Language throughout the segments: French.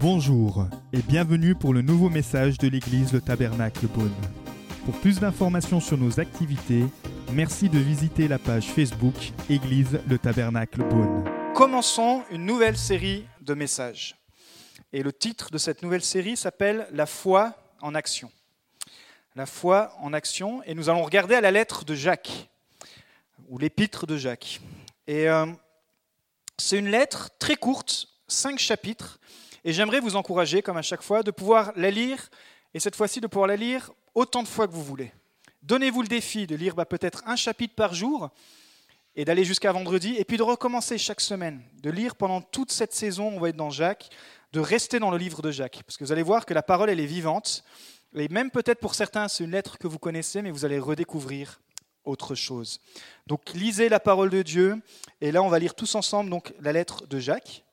Bonjour et bienvenue pour le nouveau message de l'église Le Tabernacle Beaune. Pour plus d'informations sur nos activités, merci de visiter la page Facebook Église Le Tabernacle Beaune. Commençons une nouvelle série de messages. Et le titre de cette nouvelle série s'appelle La foi en action. La foi en action. Et nous allons regarder à la lettre de Jacques, ou l'épître de Jacques. Et euh, c'est une lettre très courte, cinq chapitres, et j'aimerais vous encourager, comme à chaque fois, de pouvoir la lire, et cette fois-ci de pouvoir la lire autant de fois que vous voulez. Donnez-vous le défi de lire bah, peut-être un chapitre par jour, et d'aller jusqu'à vendredi, et puis de recommencer chaque semaine, de lire pendant toute cette saison, on va être dans Jacques, de rester dans le livre de Jacques, parce que vous allez voir que la parole, elle est vivante, et même peut-être pour certains, c'est une lettre que vous connaissez, mais vous allez redécouvrir autre chose. Donc lisez la parole de Dieu, et là on va lire tous ensemble donc la lettre de Jacques.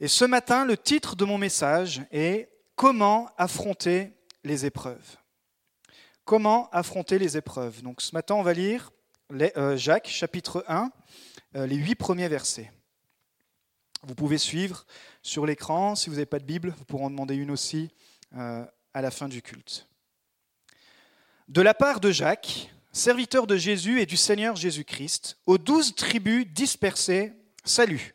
Et ce matin, le titre de mon message est Comment affronter les épreuves Comment affronter les épreuves Donc ce matin, on va lire euh, Jacques chapitre 1, euh, les huit premiers versets. Vous pouvez suivre sur l'écran. Si vous n'avez pas de Bible, vous pourrez en demander une aussi euh, à la fin du culte. De la part de Jacques, serviteur de Jésus et du Seigneur Jésus-Christ, aux douze tribus dispersées, salut.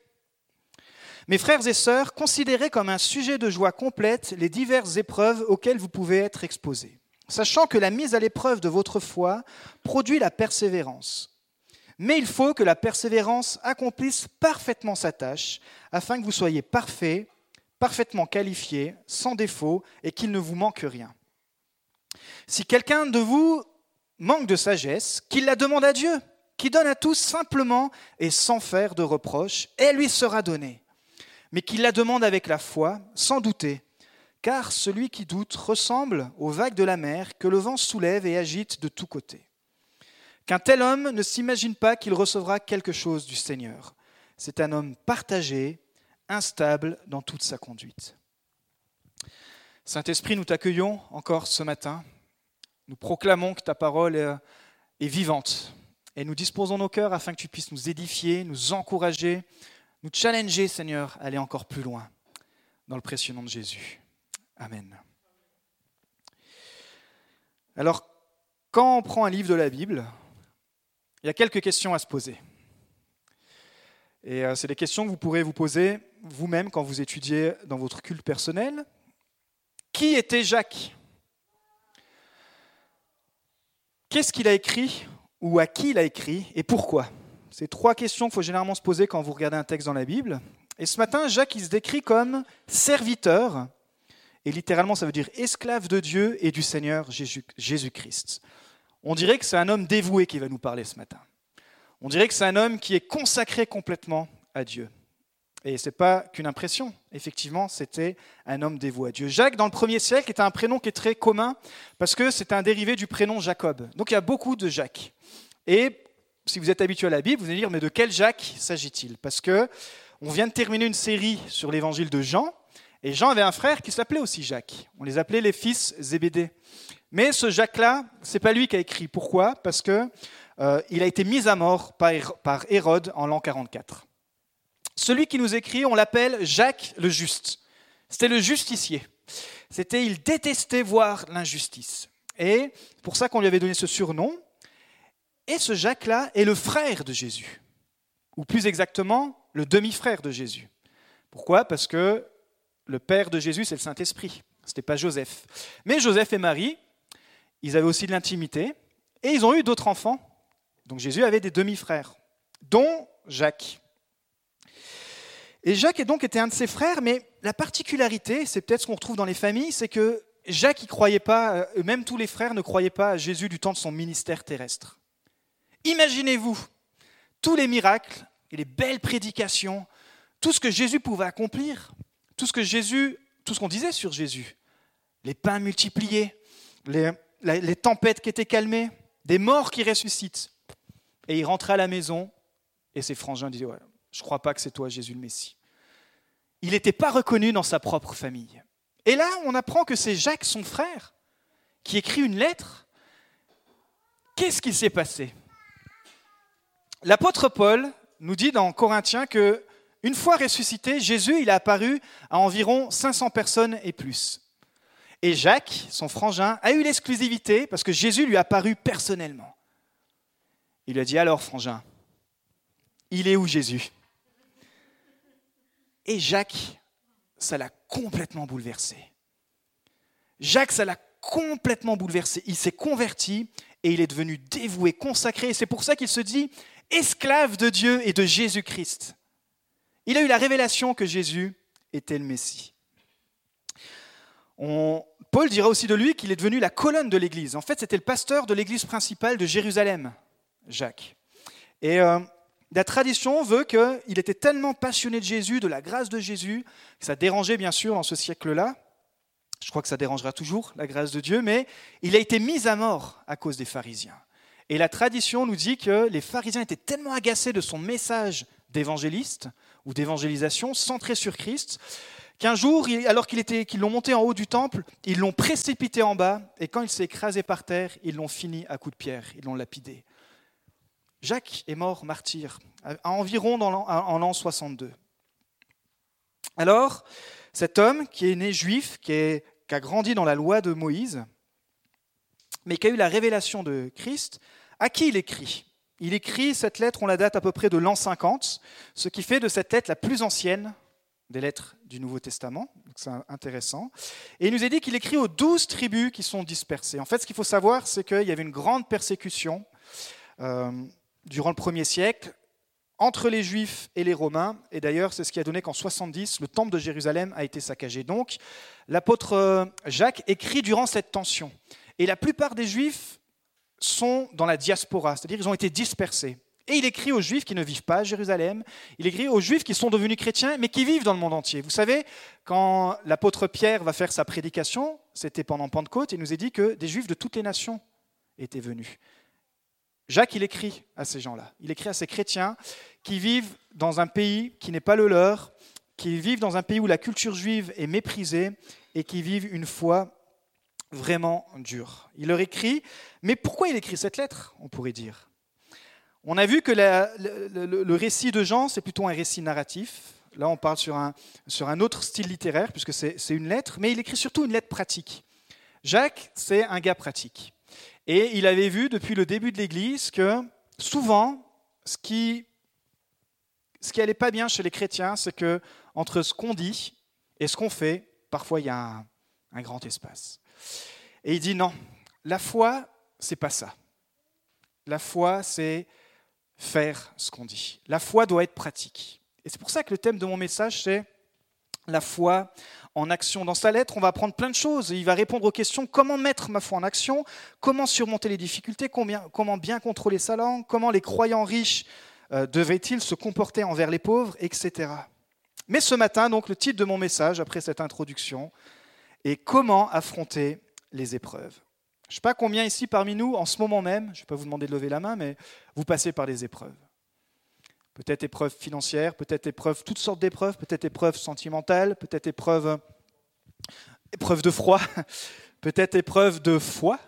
Mes frères et sœurs, considérez comme un sujet de joie complète les diverses épreuves auxquelles vous pouvez être exposés, sachant que la mise à l'épreuve de votre foi produit la persévérance. Mais il faut que la persévérance accomplisse parfaitement sa tâche, afin que vous soyez parfaits, parfaitement qualifiés, sans défaut, et qu'il ne vous manque rien. Si quelqu'un de vous manque de sagesse, qu'il la demande à Dieu, qui donne à tous simplement et sans faire de reproche, elle lui sera donnée mais qu'il la demande avec la foi, sans douter, car celui qui doute ressemble aux vagues de la mer que le vent soulève et agite de tous côtés. Qu'un tel homme ne s'imagine pas qu'il recevra quelque chose du Seigneur. C'est un homme partagé, instable dans toute sa conduite. Saint-Esprit, nous t'accueillons encore ce matin. Nous proclamons que ta parole est vivante et nous disposons nos cœurs afin que tu puisses nous édifier, nous encourager, nous challenger, Seigneur, à aller encore plus loin dans le précieux nom de Jésus. Amen. Alors, quand on prend un livre de la Bible, il y a quelques questions à se poser. Et euh, c'est des questions que vous pourrez vous poser vous-même quand vous étudiez dans votre culte personnel. Qui était Jacques? Qu'est-ce qu'il a écrit ou à qui il a écrit et pourquoi? C'est trois questions qu'il faut généralement se poser quand vous regardez un texte dans la Bible. Et ce matin, Jacques, il se décrit comme serviteur, et littéralement ça veut dire esclave de Dieu et du Seigneur Jésus-Christ. On dirait que c'est un homme dévoué qui va nous parler ce matin. On dirait que c'est un homme qui est consacré complètement à Dieu. Et ce n'est pas qu'une impression, effectivement, c'était un homme dévoué à Dieu. Jacques, dans le premier siècle, est un prénom qui est très commun parce que c'est un dérivé du prénom Jacob. Donc il y a beaucoup de Jacques. Et si vous êtes habitué à la Bible, vous allez dire, mais de quel Jacques s'agit-il? Parce que on vient de terminer une série sur l'évangile de Jean, et Jean avait un frère qui s'appelait aussi Jacques. On les appelait les fils Zébédée. Mais ce Jacques-là, c'est pas lui qui a écrit. Pourquoi? Parce que euh, il a été mis à mort par Hérode en l'an 44. Celui qui nous écrit, on l'appelle Jacques le Juste. C'était le justicier. C'était, il détestait voir l'injustice. Et pour ça qu'on lui avait donné ce surnom. Et ce Jacques-là est le frère de Jésus, ou plus exactement, le demi-frère de Jésus. Pourquoi? Parce que le père de Jésus, c'est le Saint-Esprit. Ce n'était pas Joseph. Mais Joseph et Marie, ils avaient aussi de l'intimité, et ils ont eu d'autres enfants. Donc Jésus avait des demi-frères, dont Jacques. Et Jacques est donc était un de ses frères, mais la particularité, c'est peut-être ce qu'on retrouve dans les familles, c'est que Jacques, il croyait pas, euh, même tous les frères ne croyaient pas à Jésus du temps de son ministère terrestre. Imaginez-vous tous les miracles et les belles prédications, tout ce que Jésus pouvait accomplir, tout ce que Jésus, tout ce qu'on disait sur Jésus, les pains multipliés, les, tempêtes qui étaient calmées, des morts qui ressuscitent. Et il rentrait à la maison et ses frangins disaient Je ne crois pas que c'est toi, Jésus le Messie. Il n'était pas reconnu dans sa propre famille. Et là, on apprend que c'est Jacques, son frère, qui écrit une lettre. Qu'est-ce qui s'est passé? L'apôtre Paul nous dit dans Corinthiens que Une fois ressuscité, Jésus, il a apparu à environ 500 personnes et plus. Et Jacques, son frangin, a eu l'exclusivité parce que Jésus lui a apparu personnellement. Il lui a dit alors, frangin, il est où Jésus? Et Jacques, ça l'a complètement bouleversé. Jacques, ça l'a complètement bouleversé. Il s'est converti et il est devenu dévoué, consacré. c'est pour ça qu'il se dit esclave de Dieu et de Jésus-Christ. Il a eu la révélation que Jésus était le Messie. Paul dira aussi de lui qu'il est devenu la colonne de l'Église. En fait, c'était le pasteur de l'Église principale de Jérusalem, Jacques. Et euh, la tradition veut qu'il était tellement passionné de Jésus, de la grâce de Jésus, que ça dérangeait bien sûr dans ce siècle-là. Je crois que ça dérangera toujours la grâce de Dieu, mais il a été mis à mort à cause des pharisiens. Et la tradition nous dit que les pharisiens étaient tellement agacés de son message d'évangéliste ou d'évangélisation centré sur Christ, qu'un jour, alors qu'ils l'ont monté en haut du temple, ils l'ont précipité en bas, et quand il s'est écrasé par terre, ils l'ont fini à coups de pierre, ils l'ont lapidé. Jacques est mort martyr, à environ en l'an 62. Alors, cet homme qui est né juif, qui, qui a grandi dans la loi de Moïse, mais qui a eu la révélation de Christ, à qui il écrit? Il écrit cette lettre, on la date à peu près de l'an 50, ce qui fait de cette lettre la plus ancienne des lettres du Nouveau Testament. C'est intéressant. Et il nous est dit qu'il écrit aux douze tribus qui sont dispersées. En fait, ce qu'il faut savoir, c'est qu'il y avait une grande persécution euh, durant le premier siècle entre les Juifs et les Romains. Et d'ailleurs, c'est ce qui a donné qu'en 70, le temple de Jérusalem a été saccagé. Donc, l'apôtre Jacques écrit durant cette tension. Et la plupart des Juifs sont dans la diaspora, c'est-à-dire ils ont été dispersés. Et il écrit aux Juifs qui ne vivent pas à Jérusalem, il écrit aux Juifs qui sont devenus chrétiens, mais qui vivent dans le monde entier. Vous savez, quand l'apôtre Pierre va faire sa prédication, c'était pendant Pentecôte, il nous est dit que des Juifs de toutes les nations étaient venus. Jacques, il écrit à ces gens-là, il écrit à ces chrétiens qui vivent dans un pays qui n'est pas le leur, qui vivent dans un pays où la culture juive est méprisée et qui vivent une foi vraiment dur. Il leur écrit, mais pourquoi il écrit cette lettre, on pourrait dire? On a vu que le, récit de Jean, c'est plutôt un récit narratif. Là, on parle sur un, sur un autre style littéraire, puisque c'est une lettre, mais il écrit surtout une lettre pratique. Jacques, c'est un gars pratique. Et il avait vu depuis le début de l'Église que souvent, ce qui ce qui allait pas bien chez les chrétiens, c'est que entre ce qu'on dit et ce qu'on fait, parfois il y a un grand espace. Et il dit non, la foi, c'est pas ça. La foi, c'est faire ce qu'on dit. La foi doit être pratique. Et c'est pour ça que le thème de mon message, c'est la foi en action. Dans sa lettre, on va apprendre plein de choses. Il va répondre aux questions comment mettre ma foi en action, comment surmonter les difficultés, comment bien contrôler sa langue, comment les croyants riches euh, devaient-ils se comporter envers les pauvres, etc. Mais ce matin, donc, le titre de mon message, après cette introduction, est comment affronter les épreuves. Je ne sais pas combien ici parmi nous, en ce moment même, je ne vais pas vous demander de lever la main, mais vous passez par des épreuves. Peut-être épreuves financières, peut-être épreuves, toutes sortes d'épreuves, peut-être épreuves sentimentales, peut-être épreuves, épreuves de froid, peut-être épreuves de foi.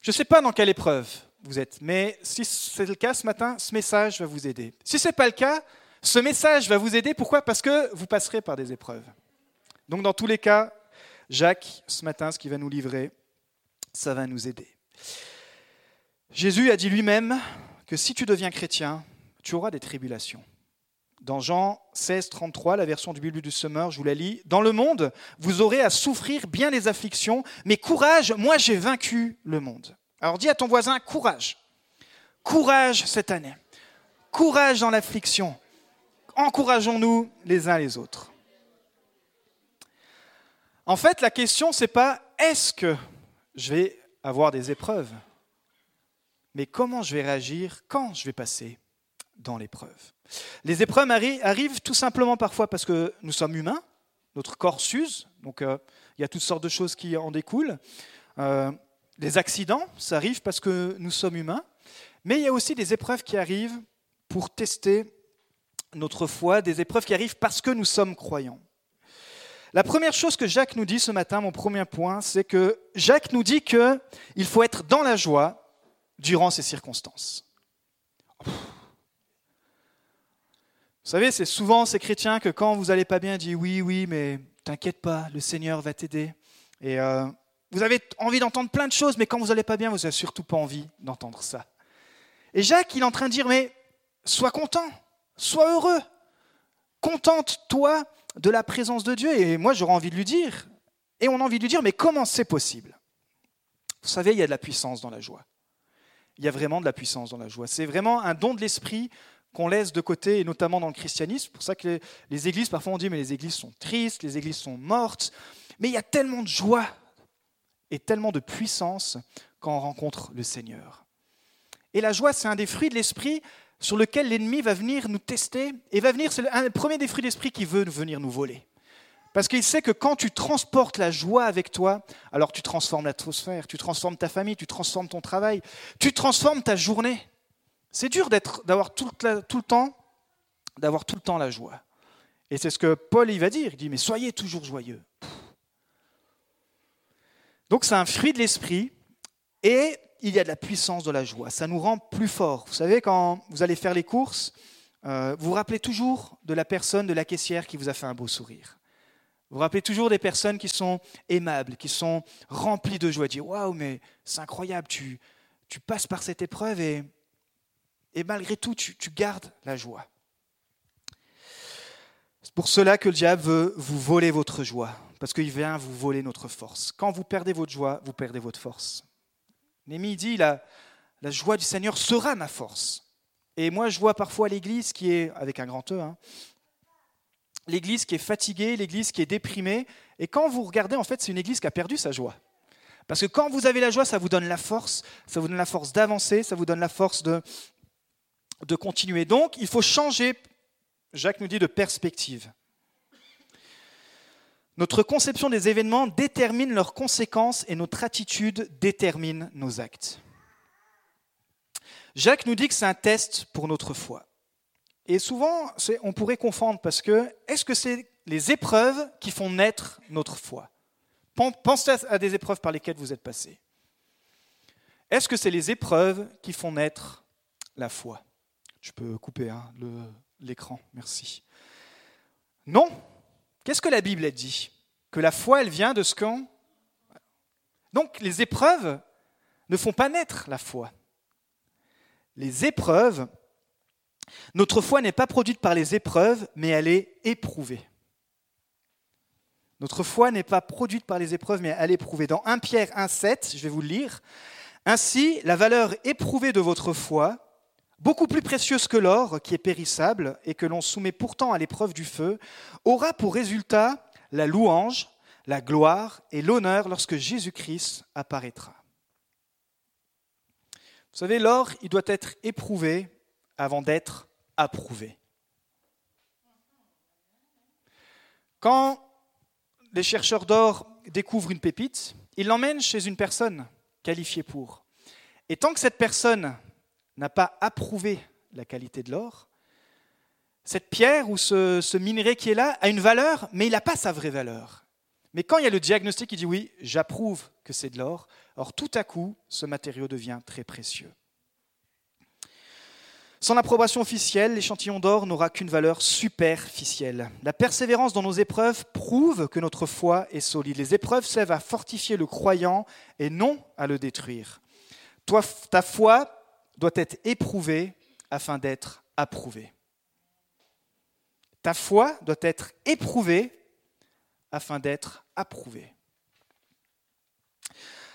Je ne sais pas dans quelle épreuve vous êtes, mais si c'est le cas ce matin, ce message va vous aider. Si ce n'est pas le cas, ce message va vous aider. Pourquoi? Parce que vous passerez par des épreuves. Donc dans tous les cas, Jacques, ce matin, ce qu'il va nous livrer, ça va nous aider. Jésus a dit lui-même que si tu deviens chrétien, tu auras des tribulations. Dans Jean 16, 33, la version du Bible du Semeur, je vous la lis. Dans le monde, vous aurez à souffrir bien les afflictions, mais courage, moi j'ai vaincu le monde. Alors dis à ton voisin, courage. Courage cette année. Courage dans l'affliction. Encourageons-nous les uns les autres. En fait, la question, c'est pas est-ce que je vais avoir des épreuves, mais comment je vais réagir quand je vais passer dans l'épreuve. Les épreuves arrivent tout simplement parfois parce que nous sommes humains, notre corps s'use, donc euh, il y a toutes sortes de choses qui en découlent. Euh, les accidents, ça arrive parce que nous sommes humains, mais il y a aussi des épreuves qui arrivent pour tester notre foi, des épreuves qui arrivent parce que nous sommes croyants. La première chose que Jacques nous dit ce matin, mon premier point, c'est que Jacques nous dit qu'il faut être dans la joie durant ces circonstances. Vous savez, c'est souvent ces chrétiens que quand vous n'allez pas bien, disent oui, oui, mais t'inquiète pas, le Seigneur va t'aider. Et euh, vous avez envie d'entendre plein de choses, mais quand vous n'allez pas bien, vous n'avez surtout pas envie d'entendre ça. Et Jacques, il est en train de dire, mais sois content, sois heureux, contente-toi de la présence de Dieu. Et moi, j'aurais envie de lui dire, et on a envie de lui dire, mais comment c'est possible? Vous savez, il y a de la puissance dans la joie. Il y a vraiment de la puissance dans la joie. C'est vraiment un don de l'esprit qu'on laisse de côté, et notamment dans le christianisme. C'est pour ça que les, églises, parfois on dit, mais les églises sont tristes, les églises sont mortes. Mais il y a tellement de joie et tellement de puissance quand on rencontre le Seigneur. Et la joie, c'est un des fruits de l'esprit sur lequel l'ennemi va venir nous tester et va venir, c'est un premier des fruits de l'esprit qui veut venir nous voler. Parce qu'il sait que quand tu transportes la joie avec toi, alors tu transformes l'atmosphère, tu transformes ta famille, tu transformes ton travail, tu transformes ta journée. C'est dur d'avoir tout, le temps, d'avoir tout le temps la joie. Et c'est ce que Paul va dire. Il dit mais soyez toujours joyeux. Donc c'est un fruit de l'esprit et il y a de la puissance de la joie. Ça nous rend plus forts. Vous savez quand vous allez faire les courses, euh, vous vous rappelez toujours de la personne de la caissière qui vous a fait un beau sourire. Vous vous rappelez toujours des personnes qui sont aimables, qui sont remplies de joie. Dire waouh mais c'est incroyable, tu, tu passes par cette épreuve et et malgré tout, tu, gardes la joie. C'est pour cela que le diable veut vous voler votre joie, parce qu'il vient vous voler notre force. Quand vous perdez votre joie, vous perdez votre force. Némi dit, la, la joie du Seigneur sera ma force. Et moi, je vois parfois l'Église qui est, avec un grand E, hein, l'Église qui est fatiguée, l'Église qui est déprimée. Et quand vous regardez, en fait, c'est une Église qui a perdu sa joie. Parce que quand vous avez la joie, ça vous donne la force, ça vous donne la force d'avancer, ça vous donne la force de, de continuer. Donc, il faut changer, Jacques nous dit, de perspective. Notre conception des événements détermine leurs conséquences et notre attitude détermine nos actes. Jacques nous dit que c'est un test pour notre foi. Et souvent, on pourrait confondre parce que est-ce que c'est les épreuves qui font naître notre foi? Pensez à des épreuves par lesquelles vous êtes passé. Est-ce que c'est les épreuves qui font naître la foi? Je peux couper hein, l'écran, merci. Non. Qu'est-ce que la Bible dit? Que la foi, elle vient de ce qu'on... Donc les épreuves ne font pas naître la foi. Les épreuves, notre foi n'est pas produite par les épreuves, mais elle est éprouvée. Notre foi n'est pas produite par les épreuves, mais elle est éprouvée. Dans 1 Pierre 1,7, je vais vous le lire. Ainsi, la valeur éprouvée de votre foi, beaucoup plus précieuse que l'or, qui est périssable et que l'on soumet pourtant à l'épreuve du feu, aura pour résultat la louange, la gloire et l'honneur lorsque Jésus-Christ apparaîtra. Vous savez, l'or, il doit être éprouvé avant d'être approuvé. Quand les chercheurs d'or découvrent une pépite, ils l'emmènent chez une personne qualifiée pour. Et tant que cette personne n'a pas approuvé la qualité de l'or, cette pierre ou ce, minerai qui est là a une valeur, mais il n'a pas sa vraie valeur. Mais quand il y a le diagnostic qui dit oui, j'approuve que c'est de l'or, alors tout à coup, ce matériau devient très précieux. Sans approbation officielle, l'échantillon d'or n'aura qu'une valeur superficielle. La persévérance dans nos épreuves prouve que notre foi est solide. Les épreuves servent à fortifier le croyant et non à le détruire. Toi, ta foi doit être éprouvé afin d'être approuvé. Ta foi doit être éprouvée afin d'être approuvée.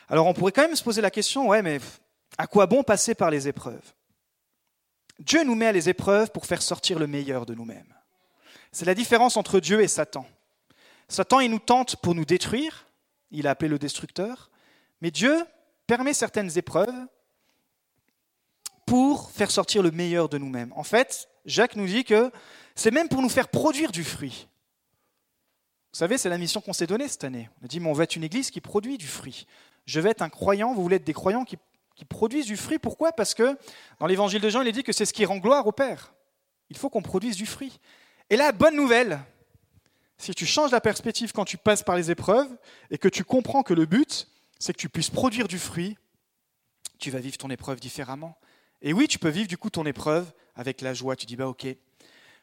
Alors on pourrait quand même se poser la question, ouais, mais à quoi bon passer par les épreuves? Dieu nous met à les épreuves pour faire sortir le meilleur de nous-mêmes. C'est la différence entre Dieu et Satan. Satan, il nous tente pour nous détruire, il a appelé le destructeur, mais Dieu permet certaines épreuves pour faire sortir le meilleur de nous-mêmes. En fait, Jacques nous dit que c'est même pour nous faire produire du fruit. Vous savez, c'est la mission qu'on s'est donnée cette année. On a dit, mais on va être une église qui produit du fruit. Je vais être un croyant, vous voulez être des croyants qui, qui produisent du fruit. Pourquoi? Parce que dans l'évangile de Jean, il est dit que c'est ce qui rend gloire au Père. Il faut qu'on produise du fruit. Et là, bonne nouvelle, si tu changes la perspective quand tu passes par les épreuves et que tu comprends que le but, c'est que tu puisses produire du fruit, tu vas vivre ton épreuve différemment. Et oui, tu peux vivre du coup ton épreuve avec la joie. Tu dis, bah ok,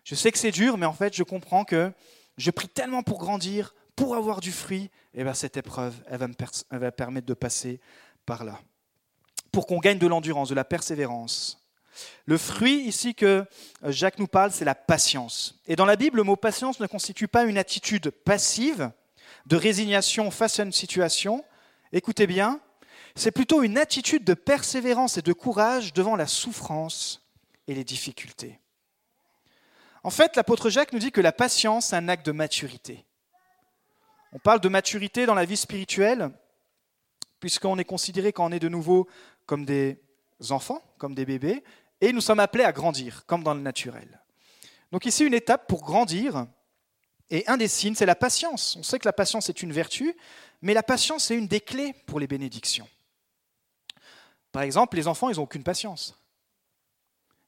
Je sais que c'est dur, mais en fait, je comprends que je prie tellement pour grandir, pour avoir du fruit. Et bien, cette épreuve, elle va me permettre de passer par là. Pour qu'on gagne de l'endurance, de la persévérance. Le fruit ici que Jacques nous parle, c'est la patience. Et dans la Bible, le mot patience ne constitue pas une attitude passive de résignation face à une situation. Écoutez bien, c'est plutôt une attitude de persévérance et de courage devant la souffrance et les difficultés. En fait, l'apôtre Jacques nous dit que la patience est un acte de maturité. On parle de maturité dans la vie spirituelle, puisqu'on est considéré quand on est de nouveau comme des enfants, comme des bébés, et nous sommes appelés à grandir, comme dans le naturel. Donc ici, une étape pour grandir, et un des signes, c'est la patience. On sait que la patience est une vertu, mais la patience est une des clés pour les bénédictions. Par exemple, les enfants, ils n'ont aucune patience.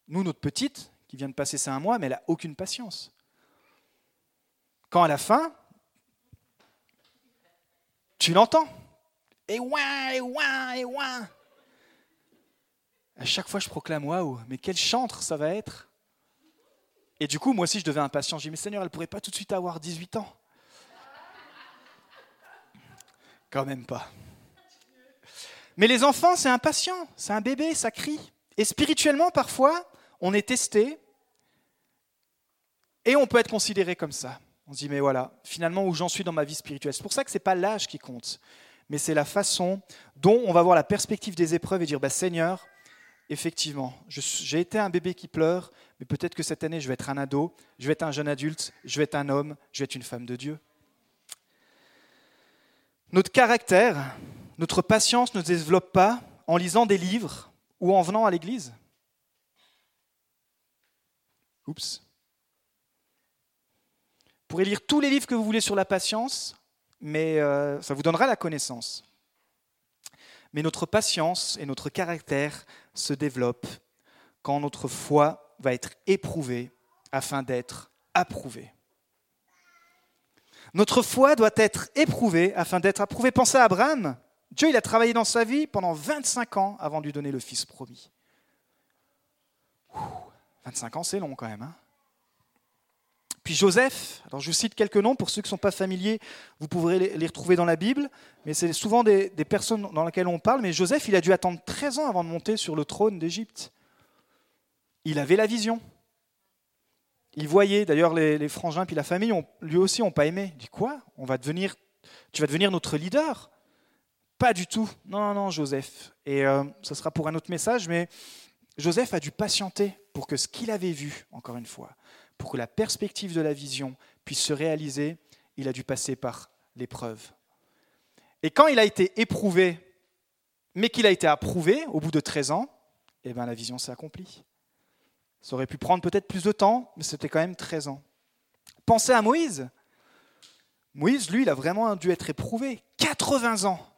Nous, notre petite, qui vient de passer ça un mois, mais elle n'a aucune patience. Quand à la fin, tu l'entends. Et ouin, et ouin, et ouin. À chaque fois, je proclame waouh, mais quel chantre ça va être. Et du coup, moi aussi, je devais impatient. J'ai dit, mais Seigneur, elle ne pourrait pas tout de suite avoir 18 ans. Quand même pas. Mais les enfants, c'est impatient, c'est un bébé, ça crie. Et spirituellement, parfois, on est testé et on peut être considéré comme ça. On se dit, mais voilà, finalement, où j'en suis dans ma vie spirituelle. C'est pour ça que ce n'est pas l'âge qui compte, mais c'est la façon dont on va voir la perspective des épreuves et dire, bah, Seigneur, effectivement, j'ai été un bébé qui pleure, mais peut-être que cette année, je vais être un ado, je vais être un jeune adulte, je vais être un homme, je vais être une femme de Dieu. Notre caractère, notre patience ne se développe pas en lisant des livres ou en venant à l'église. Oups. Vous pourrez lire tous les livres que vous voulez sur la patience, mais euh, ça vous donnera la connaissance. Mais notre patience et notre caractère se développent quand notre foi va être éprouvée afin d'être approuvée. Notre foi doit être éprouvée afin d'être approuvée. Pensez à Abraham. Dieu, il a travaillé dans sa vie pendant 25 ans avant de lui donner le fils promis. 25 ans, c'est long quand même. Hein puis Joseph, alors je cite quelques noms pour ceux qui ne sont pas familiers, vous pourrez les retrouver dans la Bible, mais c'est souvent des, personnes dans lesquelles on parle. Mais Joseph, il a dû attendre 13 ans avant de monter sur le trône d'Égypte. Il avait la vision. Il voyait, d'ailleurs les, frangins puis la famille, lui aussi, n'ont pas aimé. Il dit quoi? On va devenir, Tu vas devenir notre leader? Pas du tout. Non, non, non, Joseph. Et euh, ce sera pour un autre message, mais Joseph a dû patienter pour que ce qu'il avait vu, encore une fois, pour que la perspective de la vision puisse se réaliser, il a dû passer par l'épreuve. Et quand il a été éprouvé, mais qu'il a été approuvé au bout de 13 ans, eh bien la vision s'est accomplie. Ça aurait pu prendre peut-être plus de temps, mais c'était quand même 13 ans. Pensez à Moïse. Moïse, lui, il a vraiment dû être éprouvé. 80 ans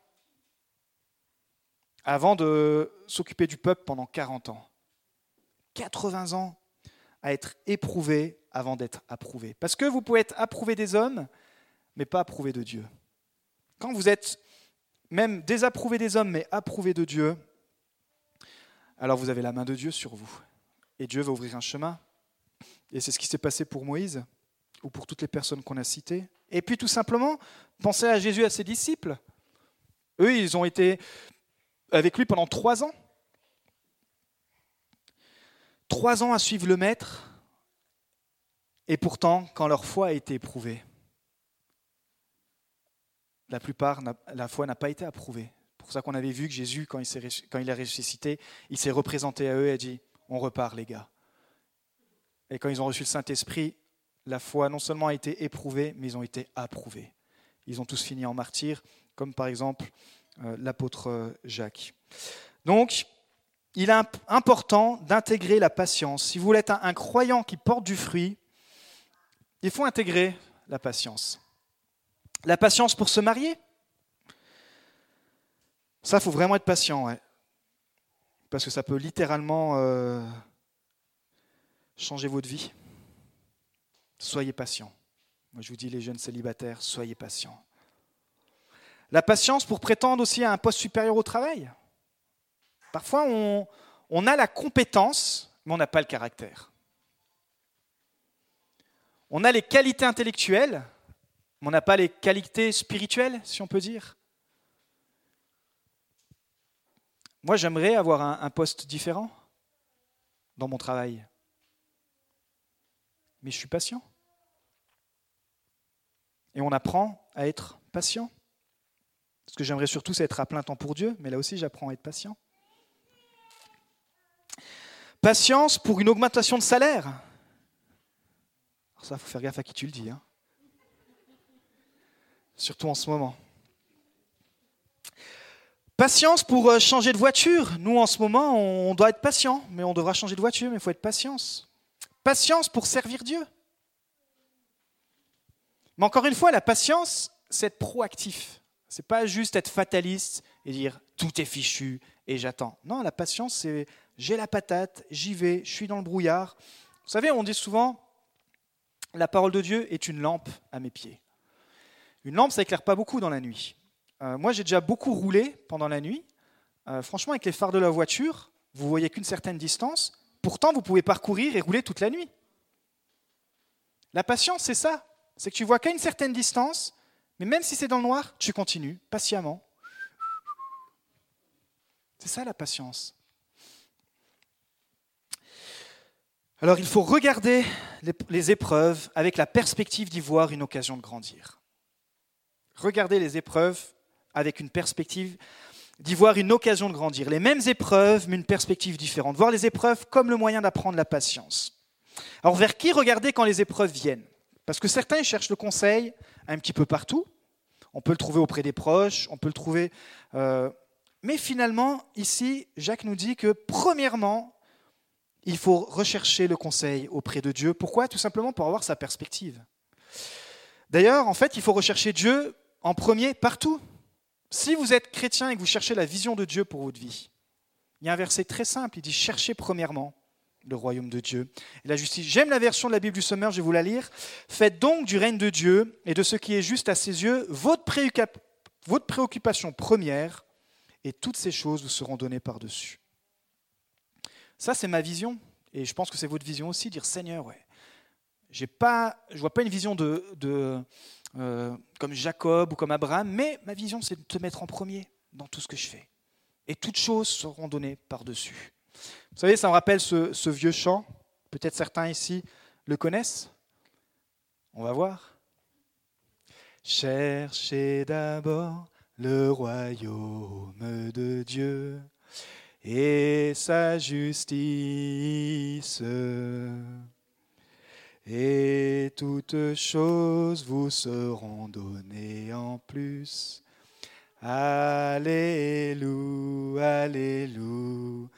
avant de s'occuper du peuple pendant 40 ans. 80 ans à être éprouvé avant d'être approuvé. Parce que vous pouvez être approuvé des hommes, mais pas approuvé de Dieu. Quand vous êtes même désapprouvé des hommes, mais approuvé de Dieu, alors vous avez la main de Dieu sur vous. Et Dieu va ouvrir un chemin. Et c'est ce qui s'est passé pour Moïse, ou pour toutes les personnes qu'on a citées. Et puis tout simplement, pensez à Jésus et à ses disciples. Eux, ils ont été avec lui pendant trois ans. Trois ans à suivre le Maître, et pourtant, quand leur foi a été éprouvée, la plupart, la foi n'a pas été approuvée. C'est pour ça qu'on avait vu que Jésus, quand il, quand il ressuscité, il s'est représenté à eux et a dit, on repart les gars. Et quand ils ont reçu le Saint-Esprit, la foi non seulement a été éprouvée, mais ils ont été approuvés. Ils ont tous fini en martyrs, comme par exemple l'apôtre Jacques. Donc, il est important d'intégrer la patience. Si vous voulez être un, croyant qui porte du fruit, il faut intégrer la patience. La patience pour se marier. Ça, faut vraiment être patient, parce que ça peut littéralement euh, changer votre vie. Soyez patient. Moi, je vous dis, les jeunes célibataires, soyez patients. La patience pour prétendre aussi à un poste supérieur au travail. Parfois, on, a la compétence, mais on n'a pas le caractère. On a les qualités intellectuelles, mais on n'a pas les qualités spirituelles, si on peut dire. Moi, j'aimerais avoir un, poste différent dans mon travail. Mais je suis patient. Et on apprend à être patient. Ce que j'aimerais surtout, c'est être à plein temps pour Dieu, mais là aussi, j'apprends à être patient. Patience pour une augmentation de salaire. Alors ça, il faut faire gaffe à qui tu le dis. Hein. Surtout en ce moment. Patience pour euh, changer de voiture. Nous, en ce moment, on doit être patient, mais on devra changer de voiture, mais il faut être patience. Patience pour servir Dieu. Mais encore une fois, la patience, c'est être proactif. C'est pas juste être fataliste et dire tout est fichu et j'attends. Non, la patience, c'est j'ai la patate, j'y vais, je suis dans le brouillard. Vous savez, on dit souvent la parole de Dieu est une lampe à mes pieds. Une lampe, ça éclaire pas beaucoup dans la nuit. Euh, moi, j'ai déjà beaucoup roulé pendant la nuit. Euh, franchement, avec les phares de la voiture, vous voyez qu'une certaine distance. Pourtant, vous pouvez parcourir et rouler toute la nuit. La patience, c'est ça. C'est que tu vois qu'à une certaine distance, mais même si c'est dans le noir, tu continues patiemment. C'est ça la patience. Alors il faut regarder les épreuves avec la perspective d'y voir une occasion de grandir. Regarder les épreuves avec une perspective d'y voir une occasion de grandir. Les mêmes épreuves, mais une perspective différente. Voir les épreuves comme le moyen d'apprendre la patience. Alors vers qui regarder quand les épreuves viennent? Parce que certains cherchent le conseil un petit peu partout. On peut le trouver auprès des proches, on peut le trouver... Euh, mais finalement, ici, Jacques nous dit que premièrement, il faut rechercher le conseil auprès de Dieu. Pourquoi? Tout simplement pour avoir sa perspective. D'ailleurs, en fait, il faut rechercher Dieu en premier partout. Si vous êtes chrétien et que vous cherchez la vision de Dieu pour votre vie, il y a un verset très simple, il dit cherchez premièrement le royaume de Dieu et la justice. J'aime la version de la Bible du Sommeur, je vais vous la lire. Faites donc du règne de Dieu et de ce qui est juste à ses yeux votre, préoccupation première et toutes ces choses vous seront données par-dessus. Ça, c'est ma vision et je pense que c'est votre vision aussi, dire Seigneur, ouais, pas, je vois pas une vision de, de euh, comme Jacob ou comme Abraham, mais ma vision, c'est de te mettre en premier dans tout ce que je fais. Et toutes choses seront données par-dessus. Vous savez, ça me rappelle ce, vieux chant. Peut-être certains ici le connaissent. On va voir. Cherchez d'abord le royaume de Dieu et sa justice et toutes choses vous seront données en plus. Alléluia, Alléluia.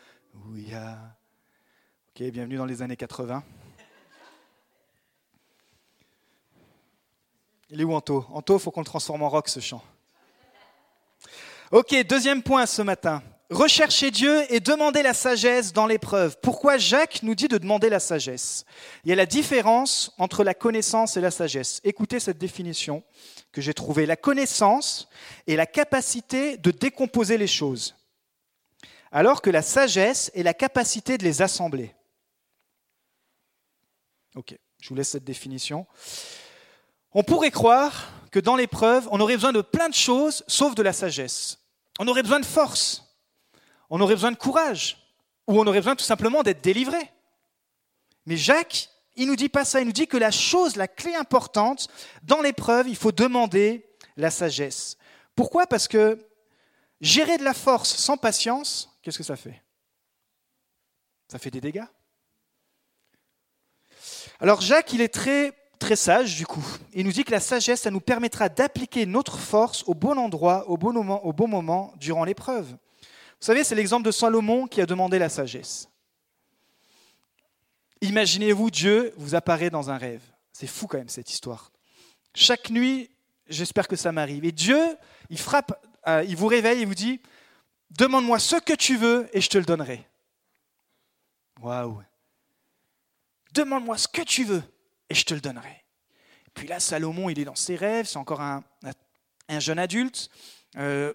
Ok, bienvenue dans les années 80. Il est où Anto? Anto, il faut qu'on le transforme en rock ce chant. Ok, deuxième point ce matin. Rechercher Dieu et demander la sagesse dans l'épreuve. Pourquoi Jacques nous dit de demander la sagesse? Il y a la différence entre la connaissance et la sagesse. Écoutez cette définition que j'ai trouvée. La connaissance est la capacité de décomposer les choses, alors que la sagesse est la capacité de les assembler. Ok, je vous laisse cette définition. On pourrait croire que dans l'épreuve, on aurait besoin de plein de choses sauf de la sagesse. On aurait besoin de force on aurait besoin de courage, ou on aurait besoin tout simplement d'être délivré. Mais Jacques, il nous dit pas ça, il nous dit que la chose, la clé importante, dans l'épreuve, il faut demander la sagesse. Pourquoi? Parce que gérer de la force sans patience, qu'est-ce que ça fait? Ça fait des dégâts? Alors Jacques, il est très très sage du coup. Il nous dit que la sagesse, ça nous permettra d'appliquer notre force au bon endroit, au bon moment, au bon moment durant l'épreuve. Vous savez, c'est l'exemple de Salomon qui a demandé la sagesse. Imaginez-vous, Dieu vous apparaît dans un rêve. C'est fou quand même cette histoire. Chaque nuit, j'espère que ça m'arrive. Et Dieu, il frappe, euh, il vous réveille et vous dit, demande-moi ce que tu veux et je te le donnerai. Waouh. Demande-moi ce que tu veux et je te le donnerai. puis là, Salomon, il est dans ses rêves, c'est encore un, un jeune adulte. Euh,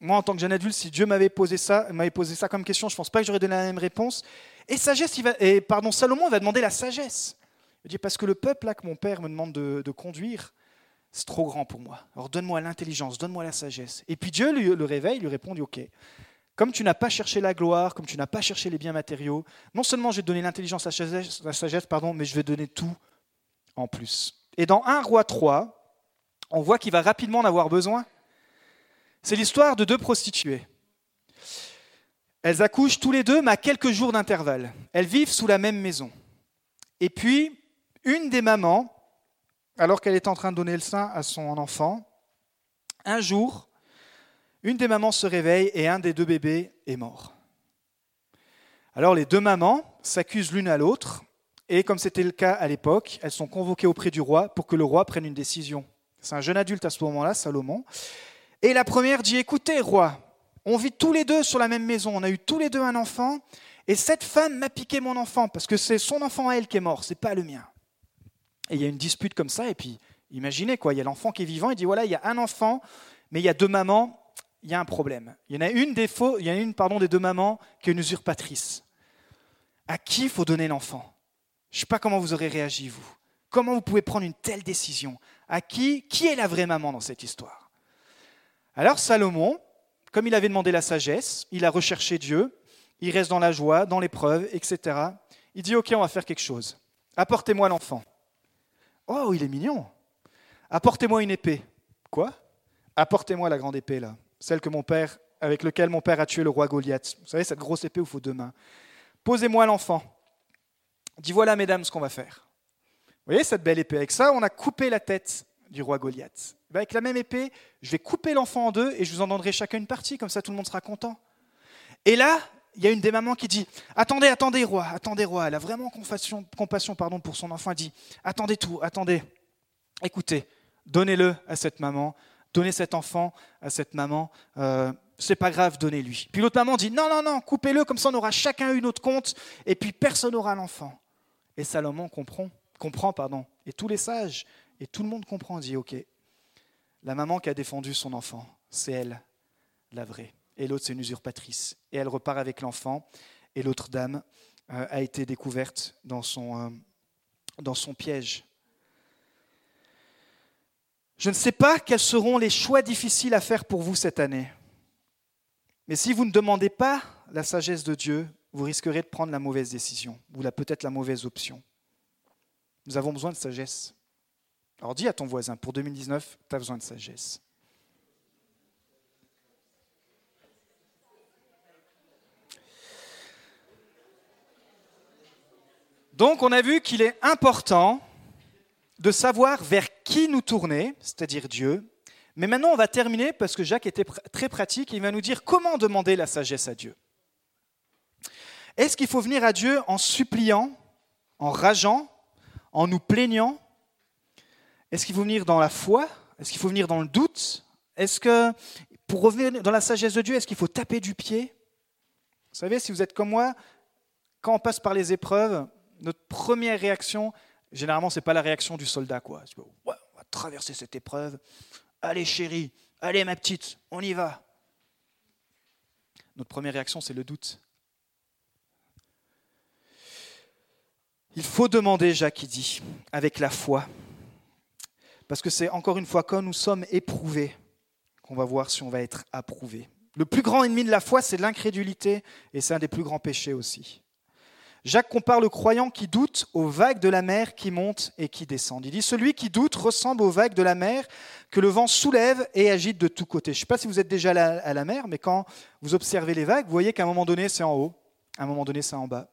moi, en tant que jeune adulte, si Dieu m'avait posé ça, m'avait posé ça comme question, je ne pense pas que j'aurais donné la même réponse. Et sagesse, il pardon, Salomon va demander la sagesse. Il dit Parce que le peuple là que mon père me demande de, conduire, c'est trop grand pour moi. Alors donne-moi l'intelligence, donne-moi la sagesse. Et puis Dieu le réveille, lui répond Ok, comme tu n'as pas cherché la gloire, comme tu n'as pas cherché les biens matériaux, non seulement je vais te donner l'intelligence, la sagesse, la sagesse pardon, mais je vais donner tout en plus. Et dans 1 roi 3, on voit qu'il va rapidement en avoir besoin. C'est l'histoire de deux prostituées. Elles accouchent tous les deux, mais à quelques jours d'intervalle. Elles vivent sous la même maison. Et puis, une des mamans, alors qu'elle est en train de donner le sein à son enfant, un jour, une des mamans se réveille et un des deux bébés est mort. Alors les deux mamans s'accusent l'une à l'autre, et comme c'était le cas à l'époque, elles sont convoquées auprès du roi pour que le roi prenne une décision. C'est un jeune adulte à ce moment-là, Salomon. Et la première dit, écoutez, roi, on vit tous les deux sur la même maison, on a eu tous les deux un enfant, et cette femme m'a piqué mon enfant, parce que c'est son enfant à elle qui est mort, c'est pas le mien. Et il y a une dispute comme ça, et puis imaginez quoi, il y a l'enfant qui est vivant, il dit voilà, il y a un enfant, mais il y a deux mamans, il y a un problème. Il y en a une des il y a une pardon des deux mamans qui est une usurpatrice. À qui faut donner l'enfant? Je ne sais pas comment vous aurez réagi vous. Comment vous pouvez prendre une telle décision? À qui Qui est la vraie maman dans cette histoire? Alors Salomon, comme il avait demandé la sagesse, il a recherché Dieu, il reste dans la joie, dans l'épreuve, etc. Il dit, OK, on va faire quelque chose. Apportez-moi l'enfant. Oh, il est mignon. Apportez-moi une épée. Quoi? Apportez-moi la grande épée, là. Celle que mon père, avec laquelle mon père a tué le roi Goliath. Vous savez, cette grosse épée où il faut deux mains. Posez-moi l'enfant. Dis voilà, mesdames, ce qu'on va faire. Vous voyez cette belle épée? Avec ça, on a coupé la tête du roi Goliath. Ben, avec la même épée, je vais couper l'enfant en deux et je vous en donnerai chacun une partie, comme ça tout le monde sera content. Et là, il y a une des mamans qui dit Attendez, attendez, roi, attendez, roi. Elle a vraiment compassion, pardon, pour son enfant. Elle dit Attendez tout, attendez. Écoutez, donnez-le à cette maman, donnez cet enfant à cette maman. Euh, c'est pas grave, donnez-lui. Puis l'autre maman dit Non, non, non, coupez-le, comme ça on aura chacun une autre compte, et puis personne n'aura l'enfant. Et Salomon comprend, comprend pardon. Et tous les sages, et tout le monde comprend, dit Ok, la maman qui a défendu son enfant, c'est elle, la vraie. Et l'autre, c'est une usurpatrice. Et elle repart avec l'enfant. Et l'autre dame euh, a été découverte dans son, euh, dans son piège. Je ne sais pas quels seront les choix difficiles à faire pour vous cette année. Mais si vous ne demandez pas la sagesse de Dieu, vous risquerez de prendre la mauvaise décision, ou peut-être la mauvaise option. Nous avons besoin de sagesse. Alors dis à ton voisin, pour 2019, tu as besoin de sagesse. Donc on a vu qu'il est important de savoir vers qui nous tourner, c'est-à-dire Dieu. Mais maintenant on va terminer parce que Jacques était très pratique, il va nous dire comment demander la sagesse à Dieu. Est-ce qu'il faut venir à Dieu en suppliant, en rageant, en nous plaignant? Est-ce qu'il faut venir dans la foi? Est-ce qu'il faut venir dans le doute? Est-ce que, pour revenir dans la sagesse de Dieu, est-ce qu'il faut taper du pied? Vous savez, si vous êtes comme moi, quand on passe par les épreuves, notre première réaction, généralement, ce n'est pas la réaction du soldat. Quoi. on va traverser cette épreuve. Allez, chérie, allez, ma petite, on y va. Notre première réaction, c'est le doute. Il faut demander, Jacques dit, avec la foi. Parce que c'est encore une fois quand nous sommes éprouvés qu'on va voir si on va être approuvé. Le plus grand ennemi de la foi, c'est l'incrédulité, et c'est un des plus grands péchés aussi. Jacques compare le croyant qui doute aux vagues de la mer qui montent et qui descendent. Il dit Celui qui doute ressemble aux vagues de la mer que le vent soulève et agite de tous côtés. Je ne sais pas si vous êtes déjà à la mer, mais quand vous observez les vagues, vous voyez qu'à un moment donné, c'est en haut, à un moment donné, c'est en bas,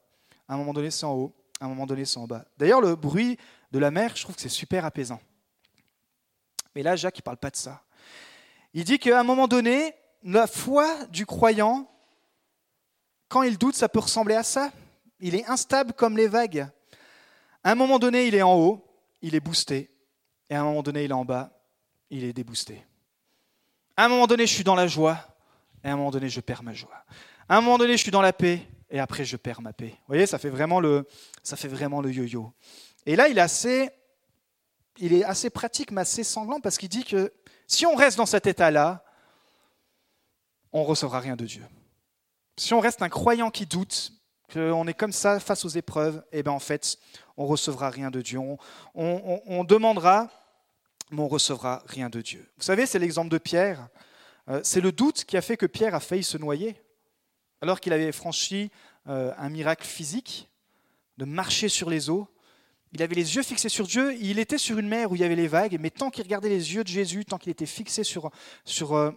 à un moment donné, c'est en haut, à un moment donné, c'est en bas. D'ailleurs, le bruit de la mer, je trouve que c'est super apaisant. Mais là, Jacques ne parle pas de ça. Il dit qu'à un moment donné, la foi du croyant, quand il doute, ça peut ressembler à ça. Il est instable comme les vagues. À un moment donné, il est en haut, il est boosté. Et à un moment donné, il est en bas, il est déboosté. À un moment donné, je suis dans la joie. Et à un moment donné, je perds ma joie. À un moment donné, je suis dans la paix. Et après, je perds ma paix. Vous voyez, ça fait vraiment le, ça fait vraiment le yo-yo. Et là, il est assez il est assez pratique, mais assez sanglant, parce qu'il dit que si on reste dans cet état-là, on ne recevra rien de Dieu. Si on reste un croyant qui doute, qu'on est comme ça face aux épreuves, et bien en fait, on recevra rien de Dieu. On, demandera, mais on recevra rien de Dieu. Vous savez, c'est l'exemple de Pierre. Euh, c'est le doute qui a fait que Pierre a failli se noyer, alors qu'il avait franchi euh, un miracle physique, de marcher sur les eaux. Il avait les yeux fixés sur Dieu, il était sur une mer où il y avait les vagues, mais tant qu'il regardait les yeux de Jésus, tant qu'il était fixé sur, sur, euh,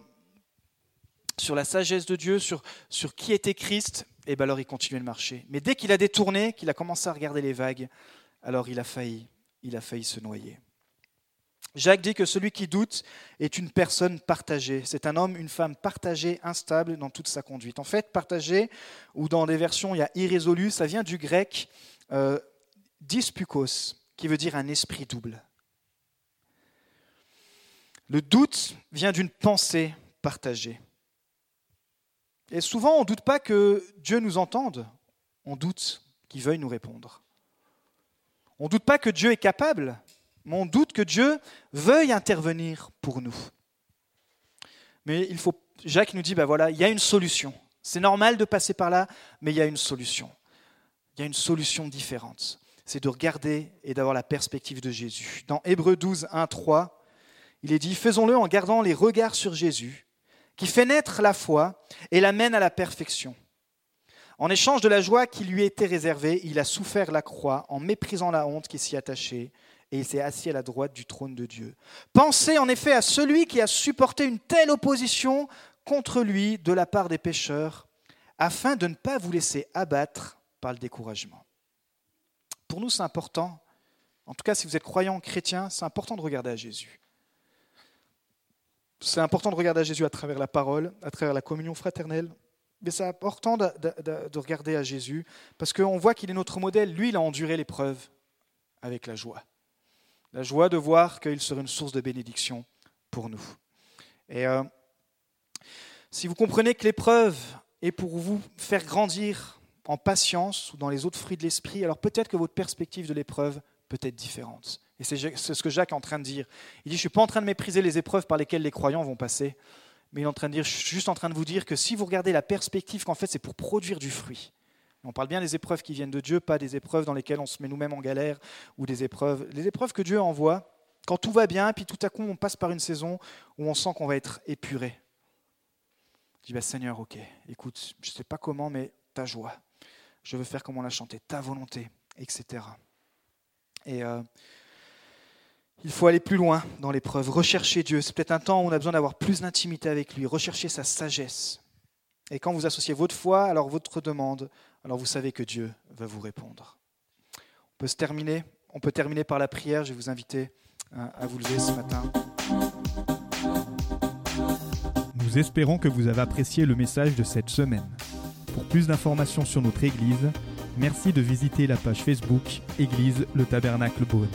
sur la sagesse de Dieu, sur, sur qui était Christ, et bien alors il continuait de marcher. Mais dès qu'il a détourné, qu'il a commencé à regarder les vagues, alors il a failli, il a failli se noyer. Jacques dit que celui qui doute est une personne partagée. C'est un homme, une femme partagée, instable dans toute sa conduite. En fait, partagé, ou dans des versions, il y a irrésolu, ça vient du grec euh, dispukos, qui veut dire un esprit double. Le doute vient d'une pensée partagée. Et souvent, on ne doute pas que Dieu nous entende, on doute qu'il veuille nous répondre. On ne doute pas que Dieu est capable, mais on doute que Dieu veuille intervenir pour nous. Mais il faut, Jacques nous dit, ben voilà, il y a une solution. C'est normal de passer par là, mais il y a une solution. Il y a une solution différente. C'est de regarder et d'avoir la perspective de Jésus. Dans Hébreu 12, 1, 3, il est dit, faisons-le en gardant les regards sur Jésus qui fait naître la foi et l'amène à la perfection. En échange de la joie qui lui était réservée, il a souffert la croix en méprisant la honte qui s'y attachait, et il s'est assis à la droite du trône de Dieu. Pensez en effet à celui qui a supporté une telle opposition contre lui de la part des pécheurs, afin de ne pas vous laisser abattre par le découragement. Pour nous, c'est important, en tout cas si vous êtes croyant chrétien, c'est important de regarder à Jésus. C'est important de regarder à Jésus à travers la parole, à travers la communion fraternelle. Mais c'est important de, regarder à Jésus parce qu'on voit qu'il est notre modèle. Lui, il a enduré l'épreuve avec la joie. La joie de voir qu'il serait une source de bénédiction pour nous. Et euh, si vous comprenez que l'épreuve est pour vous faire grandir en patience ou dans les autres fruits de l'esprit, alors peut-être que votre perspective de l'épreuve peut être différente. Et c'est ce que Jacques est en train de dire. Il dit, je ne suis pas en train de mépriser les épreuves par lesquelles les croyants vont passer, mais il est en train de dire, je suis juste en train de vous dire que si vous regardez la perspective qu'en fait c'est pour produire du fruit. On parle bien des épreuves qui viennent de Dieu, pas des épreuves dans lesquelles on se met nous-mêmes en galère, ou des épreuves, les épreuves que Dieu envoie, quand tout va bien, puis tout à coup on passe par une saison où on sent qu'on va être épuré. Je dis, bah, Seigneur, ok, écoute, je ne sais pas comment, mais ta joie. Je veux faire comme on l'a chanté, ta volonté, etc. Et il faut aller plus loin dans l'épreuve, rechercher Dieu. C'est peut-être un temps où on a besoin d'avoir plus d'intimité avec lui, rechercher sa sagesse. Et quand vous associez votre foi, alors votre demande, alors vous savez que Dieu va vous répondre. On peut se terminer, on peut terminer par la prière. Je vais vous inviter euh, à vous lever ce matin. Nous espérons que vous avez apprécié le message de cette semaine. Pour plus d'informations sur notre Église, merci de visiter la page Facebook Église le Tabernacle Beaune.